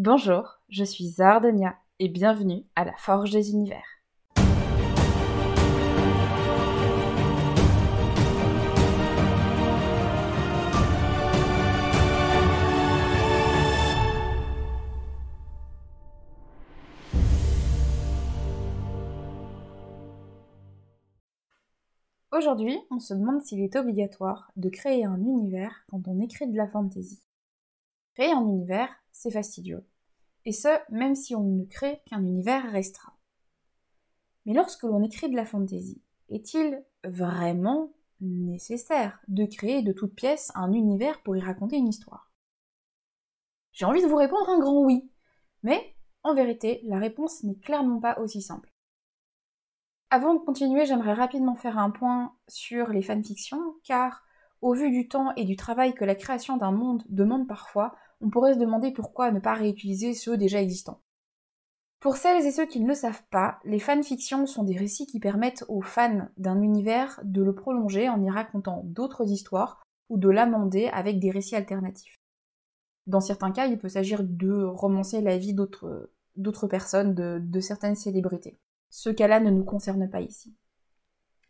Bonjour, je suis Zardonia et bienvenue à la Forge des Univers. Aujourd'hui, on se demande s'il est obligatoire de créer un univers quand on écrit de la fantasy. Créer un univers, c'est fastidieux. Et ce, même si on ne crée qu'un univers restreint. Mais lorsque l'on écrit de la fantasy, est-il vraiment nécessaire de créer de toutes pièces un univers pour y raconter une histoire? J'ai envie de vous répondre un grand oui, mais en vérité, la réponse n'est clairement pas aussi simple. Avant de continuer, j'aimerais rapidement faire un point sur les fanfictions, car au vu du temps et du travail que la création d'un monde demande parfois, on pourrait se demander pourquoi ne pas réutiliser ceux déjà existants. Pour celles et ceux qui ne le savent pas, les fanfictions sont des récits qui permettent aux fans d'un univers de le prolonger en y racontant d'autres histoires ou de l'amender avec des récits alternatifs. Dans certains cas, il peut s'agir de romancer la vie d'autres personnes, de certaines célébrités. Ce cas-là ne nous concerne pas ici.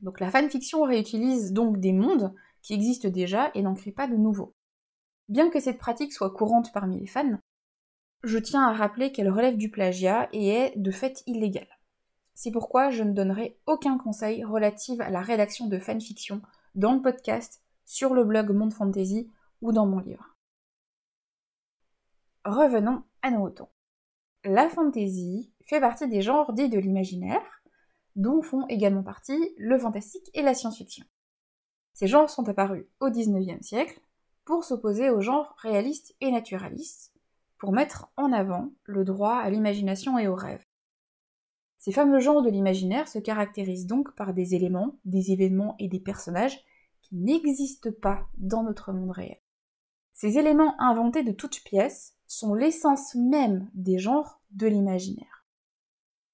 Donc la fanfiction réutilise donc des mondes qui existent déjà et n'en crée pas de nouveaux. Bien que cette pratique soit courante parmi les fans, je tiens à rappeler qu'elle relève du plagiat et est de fait illégale. C'est pourquoi je ne donnerai aucun conseil relatif à la rédaction de fanfiction dans le podcast, sur le blog Monde Fantasy ou dans mon livre. Revenons à nos moutons. La fantasy fait partie des genres dits de l'imaginaire, dont font également partie le fantastique et la science-fiction. Ces genres sont apparus au XIXe siècle pour s'opposer aux genres réalistes et naturalistes, pour mettre en avant le droit à l'imagination et au rêve. Ces fameux genres de l'imaginaire se caractérisent donc par des éléments, des événements et des personnages qui n'existent pas dans notre monde réel. Ces éléments inventés de toutes pièces sont l'essence même des genres de l'imaginaire.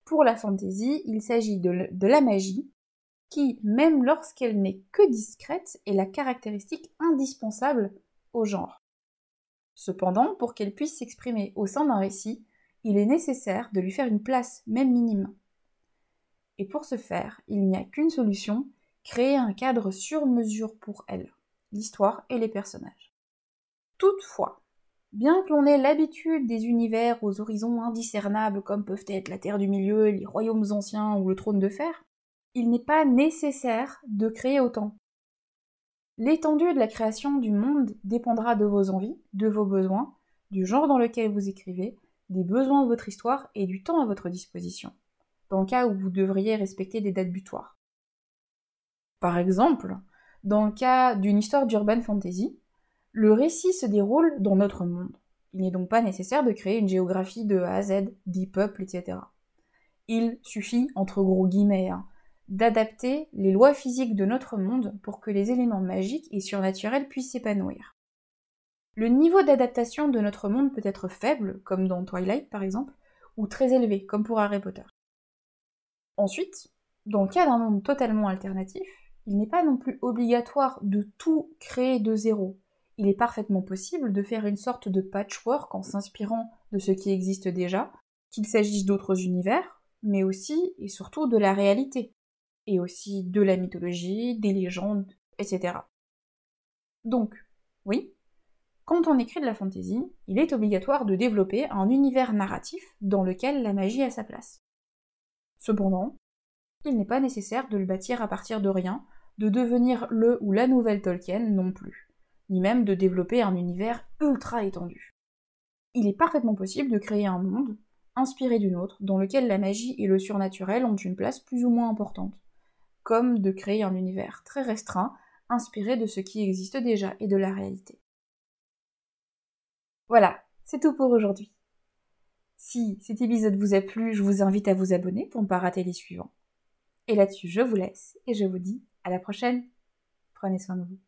Pour la fantaisie, il s'agit de, la magie, qui, même lorsqu'elle n'est que discrète, est la caractéristique indispensable au genre. Cependant, pour qu'elle puisse s'exprimer au sein d'un récit, il est nécessaire de lui faire une place, même minime. Et pour ce faire, il n'y a qu'une solution, créer un cadre sur mesure pour elle, l'histoire et les personnages. Toutefois, Bien que l'on ait l'habitude des univers aux horizons indiscernables comme peuvent être la Terre du Milieu, les royaumes anciens ou le trône de fer, il n'est pas nécessaire de créer autant. L'étendue de la création du monde dépendra de vos envies, de vos besoins, du genre dans lequel vous écrivez, des besoins de votre histoire et du temps à votre disposition, dans le cas où vous devriez respecter des dates butoirs. Par exemple, dans le cas d'une histoire d'urban fantasy, le récit se déroule dans notre monde. Il n'est donc pas nécessaire de créer une géographie de A à Z, des peuples, etc. Il suffit, entre gros guillemets, hein, d'adapter les lois physiques de notre monde pour que les éléments magiques et surnaturels puissent s'épanouir. Le niveau d'adaptation de notre monde peut être faible, comme dans Twilight par exemple, ou très élevé, comme pour Harry Potter. Ensuite, dans le cas d'un monde totalement alternatif, il n'est pas non plus obligatoire de tout créer de zéro, il est parfaitement possible de faire une sorte de patchwork en s'inspirant de ce qui existe déjà, qu'il s'agisse d'autres univers, mais aussi et surtout de la réalité, et aussi de la mythologie, des légendes, etc. Donc, oui, quand on écrit de la fantasy, il est obligatoire de développer un univers narratif dans lequel la magie a sa place. Cependant, il n'est pas nécessaire de le bâtir à partir de rien, de devenir le ou la nouvelle Tolkien non plus ni même de développer un univers ultra étendu. Il est parfaitement possible de créer un monde, inspiré d'une autre, dans lequel la magie et le surnaturel ont une place plus ou moins importante, comme de créer un univers très restreint, inspiré de ce qui existe déjà et de la réalité. Voilà, c'est tout pour aujourd'hui. Si cet épisode vous a plu, je vous invite à vous abonner pour ne pas rater les suivants. Et là-dessus, je vous laisse et je vous dis à la prochaine. Prenez soin de vous.